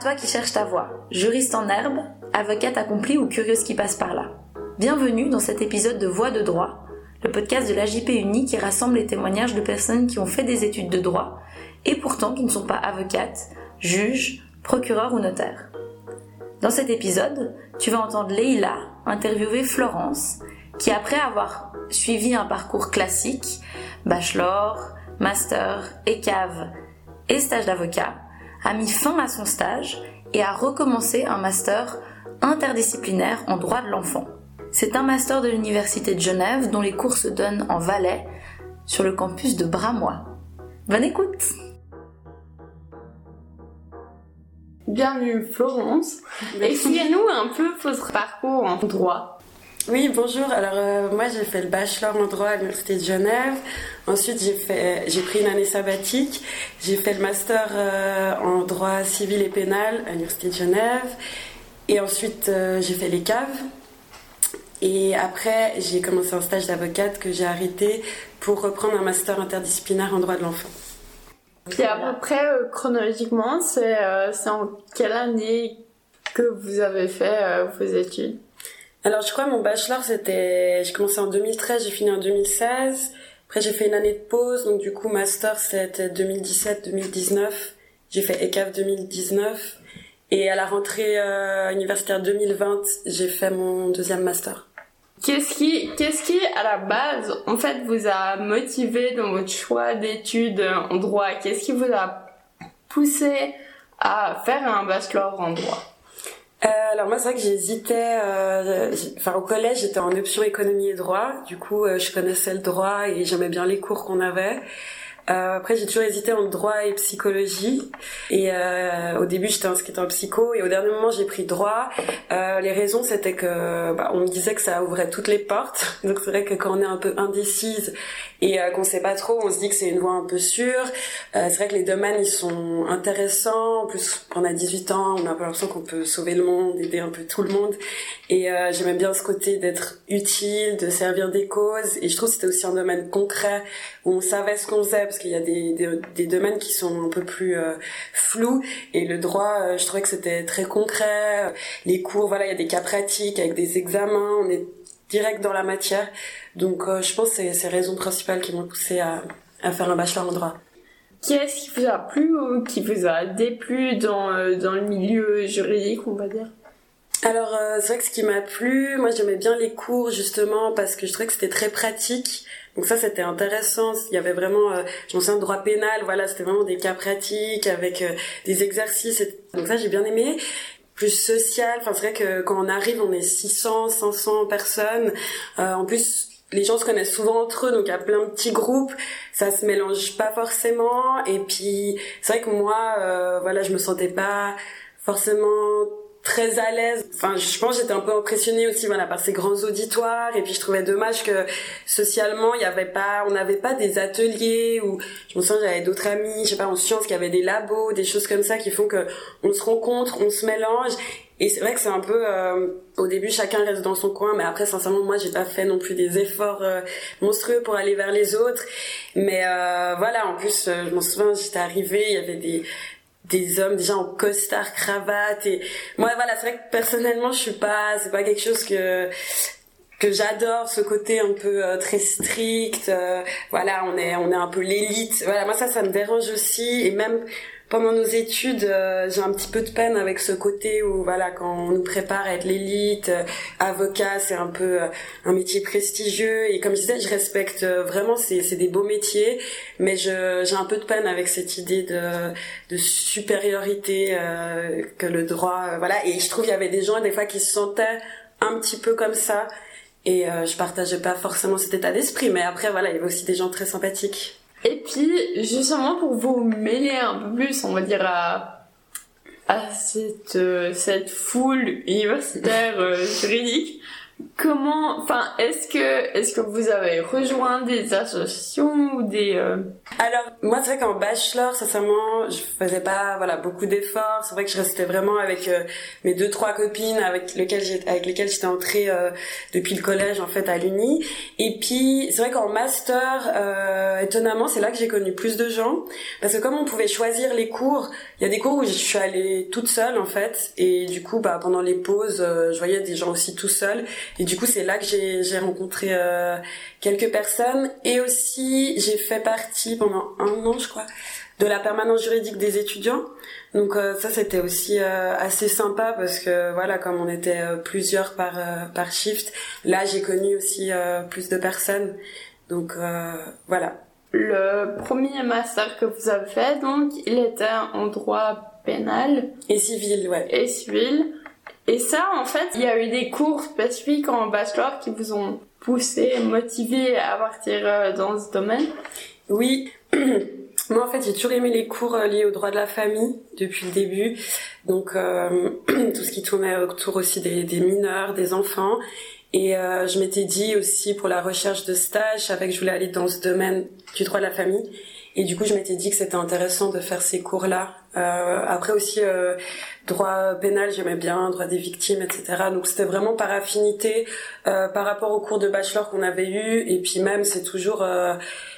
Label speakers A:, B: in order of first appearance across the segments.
A: Toi qui cherches ta voie, juriste en herbe, avocate accomplie ou curieuse qui passe par là. Bienvenue dans cet épisode de Voix de droit, le podcast de l'AJP Uni qui rassemble les témoignages de personnes qui ont fait des études de droit et pourtant qui ne sont pas avocates, juges, procureurs ou notaires. Dans cet épisode, tu vas entendre Leïla interviewer Florence, qui après avoir suivi un parcours classique, bachelor, master, ECAV et stage d'avocat, a mis fin à son stage et a recommencé un master interdisciplinaire en droit de l'enfant. C'est un master de l'Université de Genève dont les cours se donnent en Valais sur le campus de Bramois. Bonne écoute
B: Bienvenue Florence. Expliquez-nous un peu votre parcours en droit.
C: Oui, bonjour. Alors euh, moi j'ai fait le bachelor en droit à l'Université de Genève. Ensuite j'ai pris une année sabbatique. J'ai fait le master euh, en droit civil et pénal à l'Université de Genève. Et ensuite euh, j'ai fait les caves. Et après, j'ai commencé un stage d'avocate que j'ai arrêté pour reprendre un master interdisciplinaire en droit de l'enfant.
B: Puis à peu près, chronologiquement, c'est en quelle année que vous avez fait vos études?
C: Alors je crois mon bachelor c'était, j'ai commencé en 2013, j'ai fini en 2016. Après j'ai fait une année de pause, donc du coup master c'était 2017-2019. J'ai fait ECAF 2019. Et à la rentrée universitaire 2020, j'ai fait mon deuxième master.
B: Qu'est-ce qui, qu'est-ce qui, à la base, en fait, vous a motivé dans votre choix d'études en droit? Qu'est-ce qui vous a poussé à faire un bachelor en droit?
C: Euh, alors moi c'est vrai que j'hésitais, euh, enfin au collège j'étais en option économie et droit, du coup euh, je connaissais le droit et j'aimais bien les cours qu'on avait. Euh, après, j'ai toujours hésité entre droit et psychologie. Et euh, au début, j'étais inscrite en psycho. Et au dernier moment, j'ai pris droit. Euh, les raisons, c'était que bah, on me disait que ça ouvrait toutes les portes. Donc c'est vrai que quand on est un peu indécise et euh, qu'on sait pas trop, on se dit que c'est une voie un peu sûre. Euh, c'est vrai que les domaines, ils sont intéressants. En plus, on a 18 ans, on a l'impression qu'on peut sauver le monde, aider un peu tout le monde. Et euh, j'aimais bien ce côté d'être utile, de servir des causes. Et je trouve que c'était aussi un domaine concret où on savait ce qu'on faisait qu'il y a des, des, domaines qui sont un peu plus euh, flous. Et le droit, euh, je trouvais que c'était très concret. Les cours, voilà, il y a des cas pratiques avec des examens. On est direct dans la matière. Donc euh, je pense que c'est ces raisons principales qui m'ont poussé à, à faire un bachelor en droit.
B: Qu'est-ce qui vous a plu ou qui vous a déplu dans, dans le milieu juridique, on va dire?
C: Alors euh, c'est vrai que ce qui m'a plu, moi j'aimais bien les cours justement parce que je trouvais que c'était très pratique. Donc ça c'était intéressant. Il y avait vraiment, euh, je me souviens droit pénal, voilà, c'était vraiment des cas pratiques avec euh, des exercices. Donc ça j'ai bien aimé. Plus social, enfin c'est vrai que quand on arrive, on est 600, 500 personnes. Euh, en plus les gens se connaissent souvent entre eux, donc il y a plein de petits groupes, ça se mélange pas forcément. Et puis c'est vrai que moi, euh, voilà, je me sentais pas forcément très à l'aise. Enfin, je pense j'étais un peu impressionnée aussi voilà par ces grands auditoires. Et puis je trouvais dommage que socialement il y avait pas on n'avait pas des ateliers où je me souviens j'avais d'autres amis, je sais pas en sciences qui avaient des labos, des choses comme ça qui font que on se rencontre, on se mélange. Et c'est vrai que c'est un peu euh, au début chacun reste dans son coin mais après sincèrement moi j'ai pas fait non plus des efforts euh, monstrueux pour aller vers les autres. Mais euh, voilà en plus euh, je m'en souviens j'étais arrivée il y avait des des hommes déjà en costard cravate et moi voilà c'est vrai que personnellement je suis pas c'est pas quelque chose que que j'adore ce côté un peu euh, très strict euh, voilà on est on est un peu l'élite. Voilà moi ça ça me dérange aussi et même pendant nos études, euh, j'ai un petit peu de peine avec ce côté où voilà quand on nous prépare à être l'élite, euh, avocat c'est un peu euh, un métier prestigieux. Et comme je disais je respecte vraiment c'est c'est des beaux métiers. Mais j'ai un peu de peine avec cette idée de de supériorité que le droit voilà. Et je trouve il y avait des gens des fois qui se sentaient un petit peu comme ça. Et je partageais pas forcément cet état d'esprit. Mais après voilà il y avait aussi des gens très sympathiques.
B: Et puis, justement, pour vous mêler un peu plus, on va dire, à, à cette, euh, cette foule universitaire euh, juridique, comment, enfin, est-ce que, est-ce que vous avez rejoint des associations ou des euh,
C: Alors, moi, c'est vrai qu'en bachelor, sincèrement, je faisais pas, voilà, beaucoup d'efforts. C'est vrai que je restais vraiment avec euh, mes deux, trois copines avec lesquelles j'étais entrée euh, depuis le collège, en fait, à l'Uni. Et puis, c'est vrai qu'en master, étonnamment, c'est là que j'ai connu plus de gens. Parce que comme on pouvait choisir les cours, il y a des cours où je suis allée toute seule, en fait. Et du coup, bah, pendant les pauses, je voyais des gens aussi tout seuls. Et du coup, c'est là que j'ai rencontré euh, quelques personnes. Et aussi, j'ai fait partie pendant un an, je crois, de la permanence juridique des étudiants. Donc euh, ça, c'était aussi euh, assez sympa parce que voilà, comme on était plusieurs par par shift, là, j'ai connu aussi plus de personnes. Donc voilà.
B: Le premier master que vous avez fait, donc, il était en droit pénal.
C: Et civil, ouais.
B: Et civil. Et ça, en fait, il y a eu des cours spécifiques en bachelor qui vous ont poussé, motivé à partir euh, dans ce domaine
C: Oui. Moi, en fait, j'ai toujours aimé les cours euh, liés au droit de la famille depuis le début. Donc, euh, tout ce qui tournait autour aussi des, des mineurs, des enfants. Et je m'étais dit aussi pour la recherche de stage, je savais que je voulais aller dans ce domaine du droit de la famille. Et du coup, je m'étais dit que c'était intéressant de faire ces cours-là. Euh, après aussi, euh, droit pénal, j'aimais bien, droit des victimes, etc. Donc c'était vraiment par affinité euh, par rapport aux cours de bachelor qu'on avait eu. Et puis même, c'est toujours... Euh,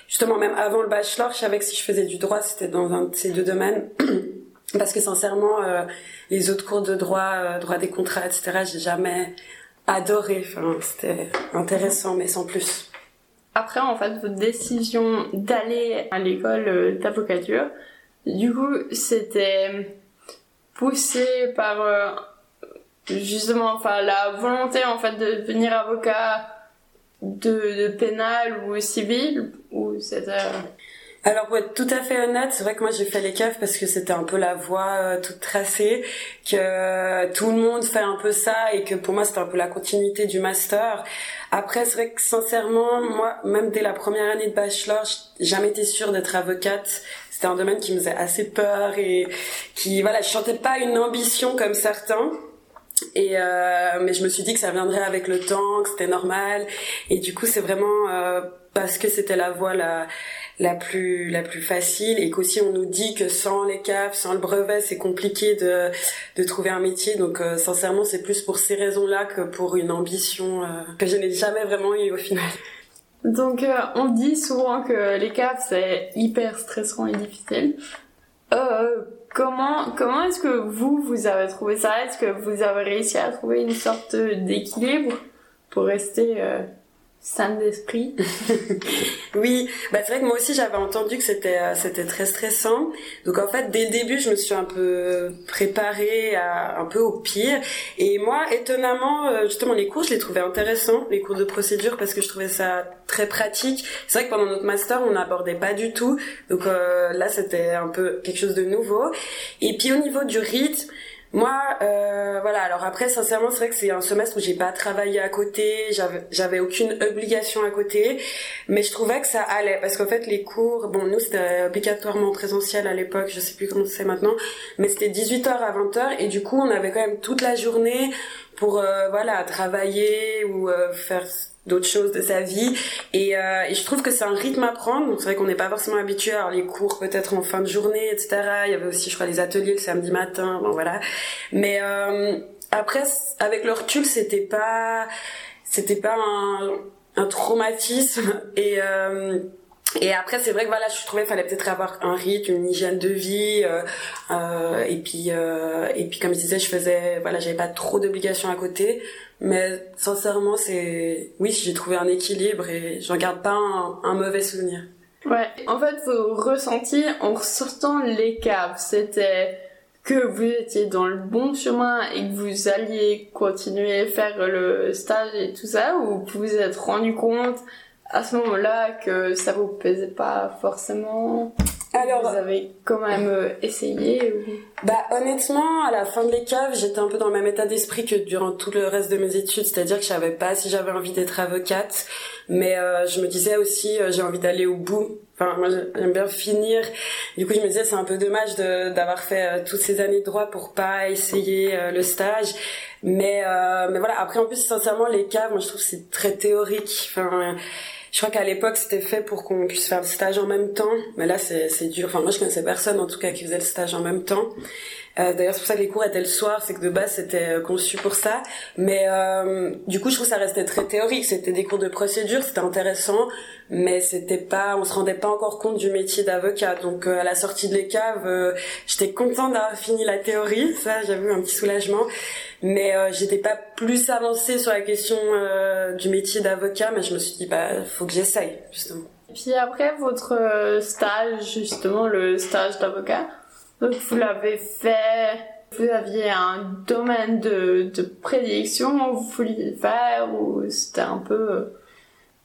C: justement, même avant le bachelor, je savais que si je faisais du droit, c'était dans un de ces deux domaines. Parce que sincèrement, euh, les autres cours de droit, droit des contrats, etc., j'ai jamais adoré. Enfin, c'était intéressant, mais sans plus.
B: Après, en fait, votre décision d'aller à l'école euh, d'avocature, du coup, c'était poussé par euh, justement, enfin, la volonté en fait de devenir avocat de, pénal ou civil, ou c'était
C: alors pour être tout à fait honnête, c'est vrai que moi j'ai fait les caves parce que c'était un peu la voie euh, toute tracée, que tout le monde fait un peu ça et que pour moi c'était un peu la continuité du master. Après c'est vrai que sincèrement, moi même dès la première année de bachelor, j'ai jamais été sûre d'être avocate. C'était un domaine qui me faisait assez peur et qui voilà, je chantais pas une ambition comme certains. Et euh, mais je me suis dit que ça viendrait avec le temps, que c'était normal. Et du coup, c'est vraiment euh, parce que c'était la voie la la plus la plus facile et qu'aussi on nous dit que sans les caves, sans le brevet, c'est compliqué de de trouver un métier. Donc euh, sincèrement, c'est plus pour ces raisons-là que pour une ambition euh, que je n'ai jamais vraiment eu au final.
B: Donc euh, on dit souvent que les caves c'est hyper stressant et difficile. comment comment est-ce que vous vous avez trouvé ça? Est-ce que vous avez réussi à trouver une sorte d'équilibre pour rester saine d'esprit.
C: oui, bah c'est vrai que moi aussi j'avais entendu que c'était euh, c'était très stressant. Donc en fait dès le début je me suis un peu préparée à un peu au pire. Et moi étonnamment euh, justement les cours je les trouvais intéressants, les cours de procédure parce que je trouvais ça très pratique. C'est vrai que pendant notre master on n'abordait pas du tout. Donc euh, là c'était un peu quelque chose de nouveau. Et puis au niveau du rythme moi, euh, voilà. Alors après, sincèrement, c'est vrai que c'est un semestre où j'ai pas travaillé à côté, j'avais, aucune obligation à côté, mais je trouvais que ça allait parce qu'en fait, les cours, bon, nous c'était obligatoirement présentiel à l'époque, je sais plus comment c'est maintenant, mais c'était 18h à 20h et du coup, on avait quand même toute la journée pour euh, voilà travailler ou euh, faire d'autres choses de sa vie. Et, euh, et je trouve que c'est un rythme à prendre. Donc c'est vrai qu'on n'est pas forcément habitué à les cours peut-être en fin de journée etc il y avait aussi je crois les ateliers le samedi matin bon voilà. Mais euh, après avec le recul c'était pas c'était pas un, un traumatisme. Et euh, et après, c'est vrai que voilà, je trouvais qu'il fallait peut-être avoir un rythme, une hygiène de vie, euh, euh, et puis euh, et puis comme je disais, je faisais voilà, j'avais pas trop d'obligations à côté, mais sincèrement, c'est oui, j'ai trouvé un équilibre et j'en garde pas un, mauvais souvenir.
B: Ouais, en fait, vos ressentis en sortant les caves, c'était que vous étiez dans le bon chemin et que vous alliez continuer à faire le stage et tout ça, ou vous vous êtes rendu compte à ce moment-là que ça vous plaisait pas forcément? Alors, vous avez quand même euh, essayé
C: Bah honnêtement, à la fin de l'école, j'étais un peu dans le même état d'esprit que durant tout le reste de mes études, c'est-à-dire que je savais pas si j'avais envie d'être avocate, mais euh, je me disais aussi euh, j'ai envie d'aller au bout Enfin, moi, j'aime bien finir. Du coup, je me disais, c'est un peu dommage d'avoir fait euh, toutes ces années de droit pour pas essayer le stage. Mais, mais voilà. Après, en plus, sincèrement, les caves, moi, je trouve que c'est très théorique. Enfin, je crois qu'à l'époque, c'était fait pour qu'on puisse faire le stage en même temps. Mais là, c'est dur. Enfin, moi, je connaissais personne, en tout cas, qui faisait le stage en même temps. Euh, D'ailleurs, c'est pour ça que les cours étaient le soir, c'est que de base c'était euh, conçu pour ça. Mais euh, du coup, je trouve que ça restait très théorique. C'était des cours de procédure, c'était intéressant, mais c'était pas, on se rendait pas encore compte du métier d'avocat. Donc euh, à la sortie de l'écave, euh, j'étais contente d'avoir fini la théorie, ça j'avoue un petit soulagement. Mais j'étais pas plus avancée sur la question du métier d'avocat, mais je me suis dit bah faut que j'essaye justement.
B: Et puis après votre stage, justement le stage d'avocat vous l'avez fait, vous aviez un domaine de, de prédilection, vous vouliez faire ou c'était un peu...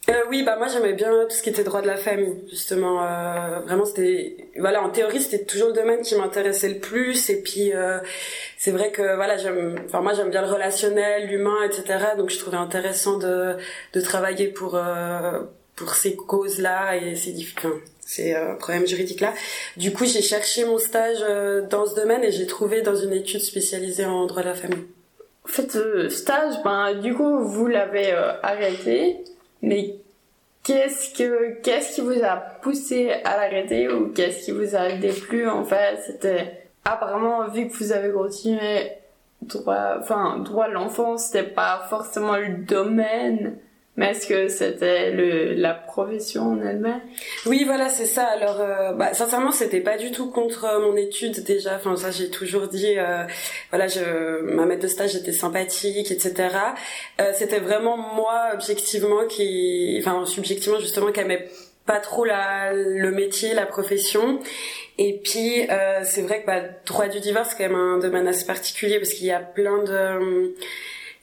C: Euh, oui, bah moi j'aimais bien tout ce qui était droit de la famille, justement. Euh, vraiment, c'était, voilà, en théorie c'était toujours le domaine qui m'intéressait le plus. Et puis euh, c'est vrai que voilà, j'aime, enfin moi j'aime bien le relationnel, l'humain, etc. Donc je trouvais intéressant de de travailler pour euh, pour ces causes-là et ces différents ces euh, problèmes juridiques là. Du coup, j'ai cherché mon stage euh, dans ce domaine et j'ai trouvé dans une étude spécialisée en droit de la famille.
B: En fait, ce stage, ben du coup, vous l'avez euh, arrêté, mais qu'est-ce que qu'est-ce qui vous a poussé à l'arrêter ou qu'est-ce qui vous a déplu en fait? C'était apparemment vu que vous avez continué droit, enfin droit de l'enfance, c'était pas forcément le domaine mais est-ce que c'était le la profession en elle-même?
C: Oui, voilà, c'est ça. Alors, euh, bah, sincèrement, c'était pas du tout contre mon étude déjà. Enfin, ça, j'ai toujours dit. Euh, voilà, je, ma maître de stage était sympathique, etc. Euh, c'était vraiment moi, objectivement, qui, enfin, subjectivement justement, qui aimait pas trop la, le métier, la profession. Et puis, euh, c'est vrai que bah, droit du divorce, c'est quand même un domaine assez particulier parce qu'il y a plein de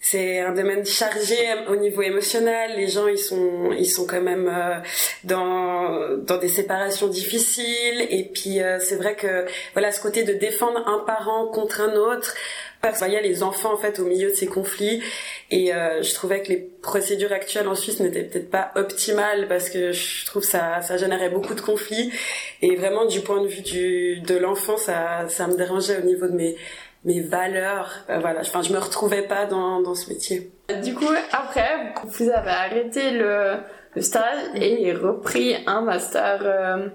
C: c'est un domaine chargé au niveau émotionnel. Les gens, ils sont, ils sont quand même euh, dans dans des séparations difficiles. Et puis euh, c'est vrai que voilà, ce côté de défendre un parent contre un autre. Il y a les enfants en fait au milieu de ces conflits et euh, je trouvais que les procédures actuelles en Suisse n'étaient peut-être pas optimales parce que je trouve ça ça générait beaucoup de conflits et vraiment du point de vue du de l'enfant ça ça me dérangeait au niveau de mes mes valeurs. Euh, voilà, enfin, je me retrouvais pas dans, dans ce métier.
B: Du coup, après, vous avez arrêté le, le stage et repris un master. Euh,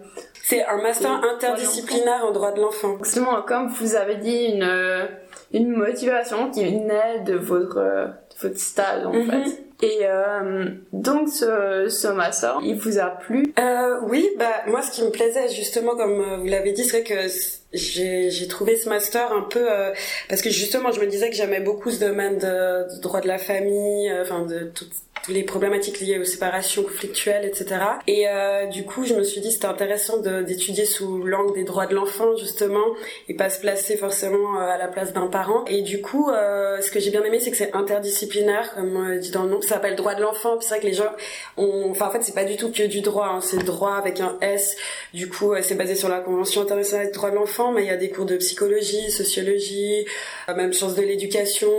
C: c'est un master interdisciplinaire en droit de l'enfant.
B: Justement, comme vous avez dit, une, une motivation qui venait de votre, de votre stage en mhm. fait. Et euh, donc ce, ce master, il vous a plu?
C: Euh, Oui, bah moi ce qui me plaisait justement, comme euh, vous l'avez dit, c'est que j'ai trouvé ce master un peu euh, parce que justement je me disais que j'aimais beaucoup ce domaine de, de, droit de la famille, euh, enfin de toute les problématiques liées aux séparations conflictuelles, etc. Et euh, du coup, je me suis dit c'était intéressant d'étudier sous l'angle des droits de l'enfant justement et pas se placer forcément euh, à la place d'un parent. Et du coup, euh, ce que j'ai bien aimé, c'est que c'est interdisciplinaire, comme on dit dans le nom. Ça s'appelle droit de l'enfant. C'est vrai que les gens, ont... enfin en fait, c'est pas du tout que du droit. Hein. C'est droit avec un S. Du coup, euh, c'est basé sur la Convention internationale des droits de l'enfant, mais il y a des cours de psychologie, sociologie, euh, même sciences de l'éducation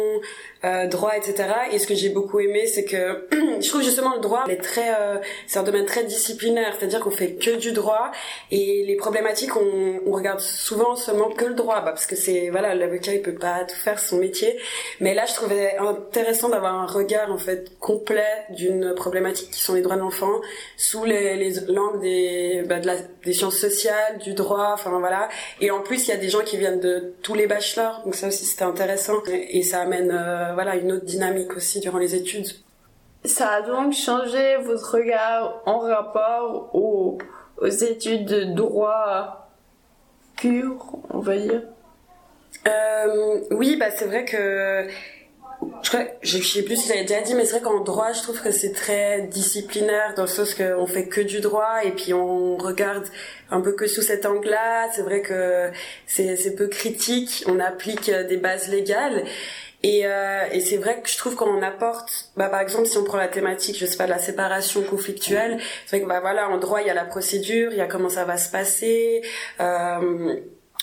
C: euh, droit, etc. Et ce que j'ai beaucoup aimé, c'est que je trouve justement le droit est euh, c'est un domaine très disciplinaire, c'est-à-dire qu'on fait que du droit et les problématiques, on, on regarde souvent seulement que le droit, bah, parce que c'est voilà, l'avocat il peut pas tout faire son métier. Mais là, je trouvais intéressant d'avoir un regard en fait complet d'une problématique qui sont les droits de l'enfant sous les, les langues des, bah, de la, des sciences sociales, du droit, enfin voilà. Et en plus, il y a des gens qui viennent de tous les bachelors, donc ça aussi c'était intéressant et, ça amène euh, voilà une autre dynamique aussi durant les études.
B: Ça a donc changé votre regard en rapport aux, études de droit pur, on va dire?
C: Euh, oui, bah c'est vrai que je crois, je sais plus si j'avais déjà dit, mais c'est vrai qu'en droit, je trouve que c'est très disciplinaire dans le sens qu'on fait que du droit et puis on regarde un peu que sous cet angle-là. C'est vrai que c'est peu critique, on applique des bases légales. Et, euh, et c'est vrai que je trouve qu'on apporte, bah, par exemple, si on prend la thématique, je sais pas, de la séparation conflictuelle, c'est vrai que bah voilà, en droit il y a la procédure, il y a comment ça va se passer. Euh,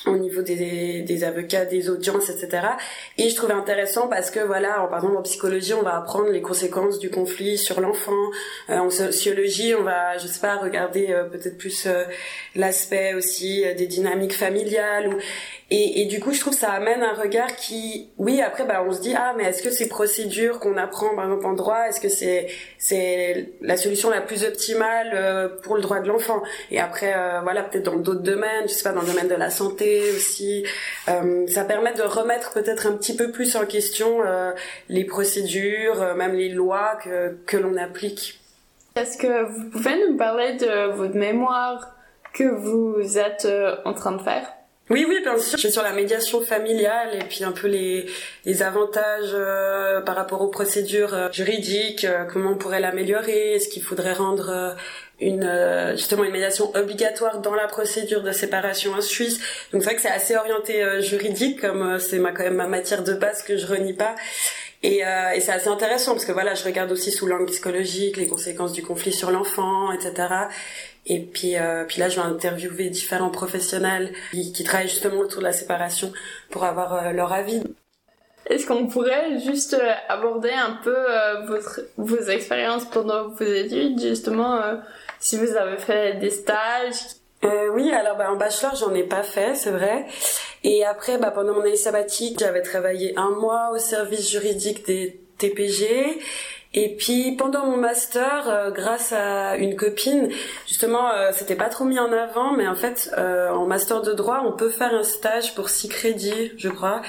C: au niveau des, avocats, des audiences, etc. Et je trouvais intéressant parce que voilà, par exemple en psychologie, on va apprendre les conséquences du conflit sur l'enfant. Euh, en sociologie, on va, je sais pas, regarder euh, peut-être plus euh, l'aspect aussi des dynamiques familiales. Et, du coup, je trouve que ça amène un regard qui, oui, après, bah, on se dit ah, mais est-ce que ces procédures qu'on apprend par exemple en droit, est-ce que c'est c'est la solution la plus optimale pour le droit de l'enfant? Et après, voilà, peut-être dans d'autres domaines, je sais pas, dans le domaine de la santé aussi. Euh, ça permet de remettre peut-être un petit peu plus en question euh, les procédures, euh, même les lois que, que l'on applique.
B: Est-ce que vous pouvez nous parler de votre mémoire que vous êtes en train de faire?
C: Oui, oui, bien sûr. Je suis sur la médiation familiale et puis un peu les, les avantages par rapport aux procédures juridiques, comment on pourrait l'améliorer, est-ce qu'il faudrait rendre une euh, justement une médiation obligatoire dans la procédure de séparation en Suisse. Donc c'est vrai que c'est assez orienté euh, juridique comme euh, c'est ma quand même ma matière de base que je renie pas. Et, et c'est assez intéressant parce que voilà, je regarde aussi sous l'angle psychologique les conséquences du conflit sur l'enfant, etc. Et puis, puis là, je vais interviewer différents professionnels qui, qui, travaillent justement autour de la séparation pour avoir leur avis.
B: Est-ce qu'on pourrait juste aborder un peu votre, vos expériences pendant vos études, justement si vous avez fait des stages?
C: Euh, oui, alors bah, en bachelor, j'en ai pas fait, c'est vrai. Et après, bah, pendant mon année sabbatique, j'avais travaillé un mois au service juridique des TPG. Et puis pendant mon master, euh, grâce à une copine, justement, euh, c'était pas trop mis en avant, mais en fait, euh, en master de droit, on peut faire un stage pour six crédits, je crois,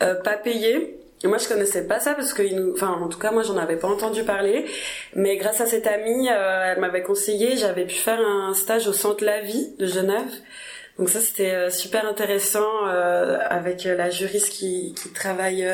C: pas payé. Moi, je connaissais pas ça parce que, enfin, en tout cas, moi, j'en avais pas entendu parler. Mais grâce à cette amie, euh, elle m'avait conseillé, j'avais pu faire un stage au Centre La Vie de Genève. Donc ça, c'était euh, super intéressant euh, avec la juriste qui, qui travaille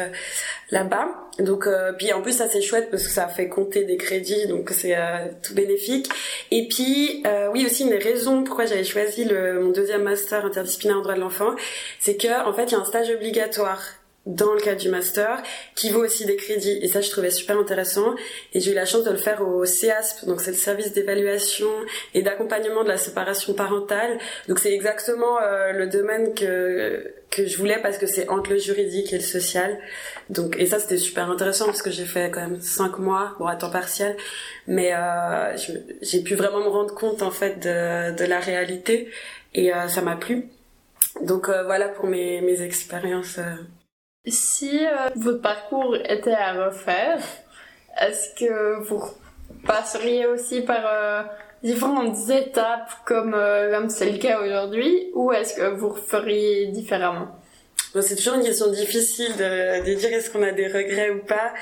C: là-bas. Donc, puis en plus, ça c'est chouette parce que ça fait compter des crédits, donc c'est tout bénéfique. Et puis, oui, aussi une des raisons pourquoi j'avais choisi le, mon deuxième master interdisciplinaire en droit de l'enfant, c'est que en fait, il y a un stage obligatoire dans le cadre du master, qui vaut aussi des crédits. Et ça, je trouvais super intéressant. Et j'ai eu la chance de le faire au CEASP, donc c'est le service d'évaluation et d'accompagnement de la séparation parentale. Donc c'est exactement euh, le domaine que que je voulais parce que c'est entre le juridique et le social. Donc et ça c'était super intéressant parce que j'ai fait quand même cinq mois, bon à temps partiel, mais euh, j'ai pu vraiment me rendre compte en fait de, de la réalité et euh, ça m'a plu. Donc euh, voilà pour mes mes expériences.
B: Si euh, votre parcours était à refaire, est-ce que vous passeriez aussi par euh, différentes étapes comme euh, comme c'est le cas aujourd'hui ou est-ce que vous feriez différemment?
C: C'est toujours une question difficile de dire est-ce qu'on a des regrets ou pas,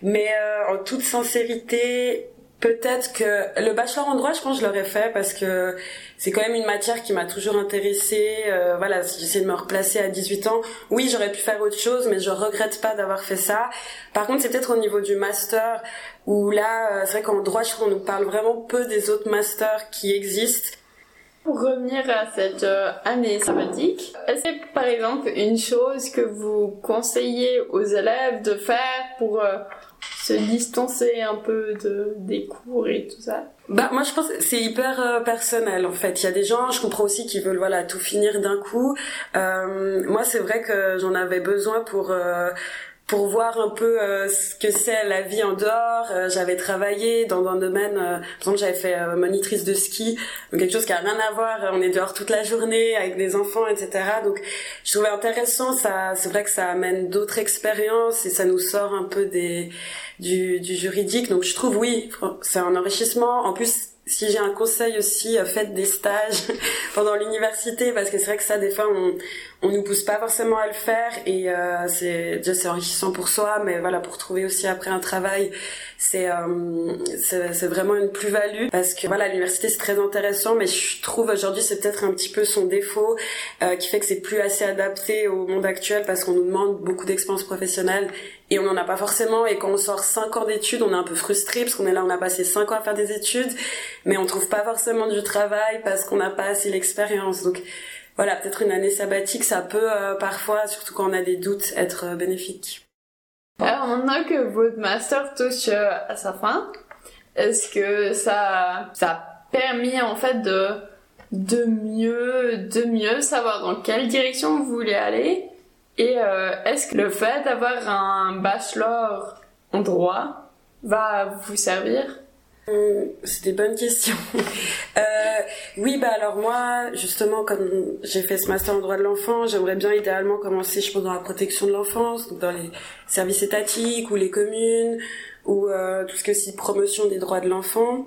C: mais en toute sincérité, Peut-être que le bachelor en droit, je pense que je l'aurais fait parce que c'est quand même une matière qui m'a toujours intéressée. Euh, voilà, j'essaie de me replacer à 18 ans, oui, j'aurais pu faire autre chose, mais je regrette pas d'avoir fait ça. Par contre, c'est peut-être au niveau du master où là, euh, c'est vrai qu'en droit, je trouve qu'on nous parle vraiment peu des autres masters qui existent.
B: Pour revenir à cette euh, année sabbatique, est-ce que par exemple une chose que vous conseillez aux élèves de faire pour se distancer un peu de, des cours et tout ça
C: bah moi je pense c'est hyper euh, personnel en fait. Il y a des gens, je comprends aussi qui veulent voilà tout finir d'un coup. Euh, moi c'est vrai que j'en avais besoin pour euh, pour voir un peu euh, ce que c'est la vie en dehors. Euh, j'avais travaillé dans un domaine, euh, par exemple j'avais fait monitrice de ski, donc quelque chose qui a rien à voir. On est dehors toute la journée avec des enfants, etc. Donc je trouvais intéressant. Ça, c'est vrai que ça amène d'autres expériences et ça nous sort un peu des du, du juridique. Donc je trouve oui, c'est un enrichissement. En plus si j'ai un conseil aussi, faites des stages pendant l'université parce que c'est vrai que ça des fois on on nous pousse pas forcément à le faire et euh, c'est déjà c'est enrichissant pour soi mais voilà pour trouver aussi après un travail c'est euh, c'est vraiment une plus-value parce que voilà l'université c'est très intéressant mais je trouve aujourd'hui c'est peut-être un petit peu son défaut euh, qui fait que c'est plus assez adapté au monde actuel parce qu'on nous demande beaucoup d'expérience professionnelle et on n'en a pas forcément. Et quand on sort 5 ans d'études on est un peu frustré parce qu'on est là on a passé 5 ans à faire des études mais on trouve pas forcément du travail parce qu'on n'a pas assez l'expérience. Donc voilà, peut-être une année sabbatique, ça peut euh, parfois, surtout quand on a des doutes, être euh, bénéfique.
B: Alors maintenant que votre master touche euh, à sa fin, est-ce que ça, ça a permis en fait de de mieux, de mieux savoir dans quelle direction vous voulez aller? Et euh, est-ce que le fait d'avoir un bachelor en droit va vous servir?
C: Hum, C'est des bonnes questions. euh, oui, bah alors moi, justement, comme j'ai fait ce master en droit de l'enfant, j'aimerais bien idéalement commencer, je pense, dans la protection de l'enfance, dans les services étatiques ou les communes, ou euh, tout ce qui est aussi promotion des droits de l'enfant.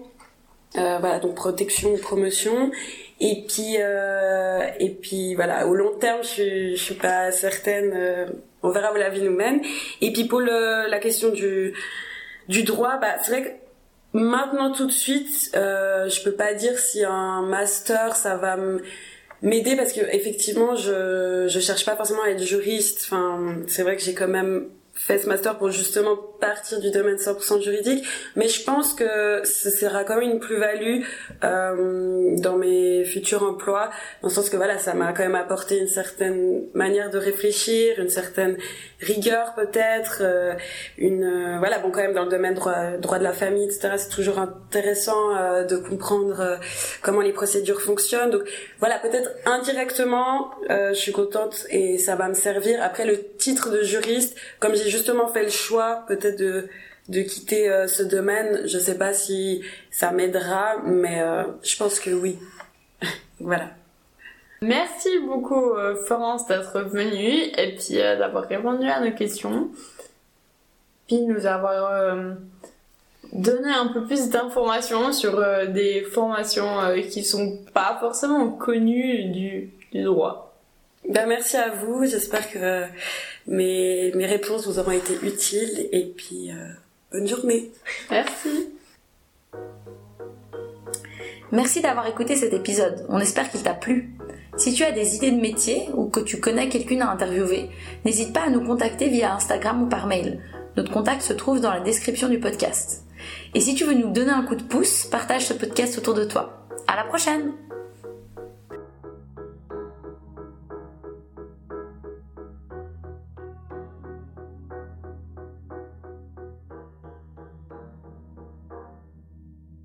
C: Euh, voilà, donc protection promotion. Et puis, euh, et puis voilà, au long terme, je, je suis pas certaine. euh, on verra où la vie nous mène. Et puis pour la question du du droit, bah c'est vrai que Maintenant tout de suite, euh, je peux pas dire si un master ça va m'aider parce que effectivement je je cherche pas forcément à être juriste. Enfin c'est vrai que j'ai quand même fait ce master pour justement partir du domaine 100% juridique, mais je pense que ce sera quand même une plus-value euh, dans mes futurs emplois, dans le sens que voilà ça m'a quand même apporté une certaine manière de réfléchir, une certaine rigueur peut-être, euh, une euh, voilà bon quand même dans le domaine droit droit de la famille etc c'est toujours intéressant euh, de comprendre euh, comment les procédures fonctionnent. Donc voilà peut-être indirectement je suis contente et ça va me servir. Après le titre de juriste comme j'ai justement fait le choix peut-être de de quitter euh, ce domaine je sais pas si ça m'aidera mais euh, je pense que oui voilà
B: Merci beaucoup euh, Florence d'être venue et puis d'avoir répondu à nos questions. Puis nous avoir donné un peu plus d'informations sur des formations qui sont pas forcément connues du droit.
C: Ben merci à vous j'espère que euh, mes réponses vous auront été utiles et puis euh, bonne journée
B: Merci.
A: Merci d'avoir écouté cet épisode, on espère qu'il t'a plu. Si tu as des idées de métier ou que tu connais quelqu'une à interviewer, n'hésite pas à nous contacter via Instagram ou par mail. Notre contact se trouve dans la description du podcast. Et si tu veux nous donner un coup de pouce, partage ce podcast autour de toi. À la prochaine!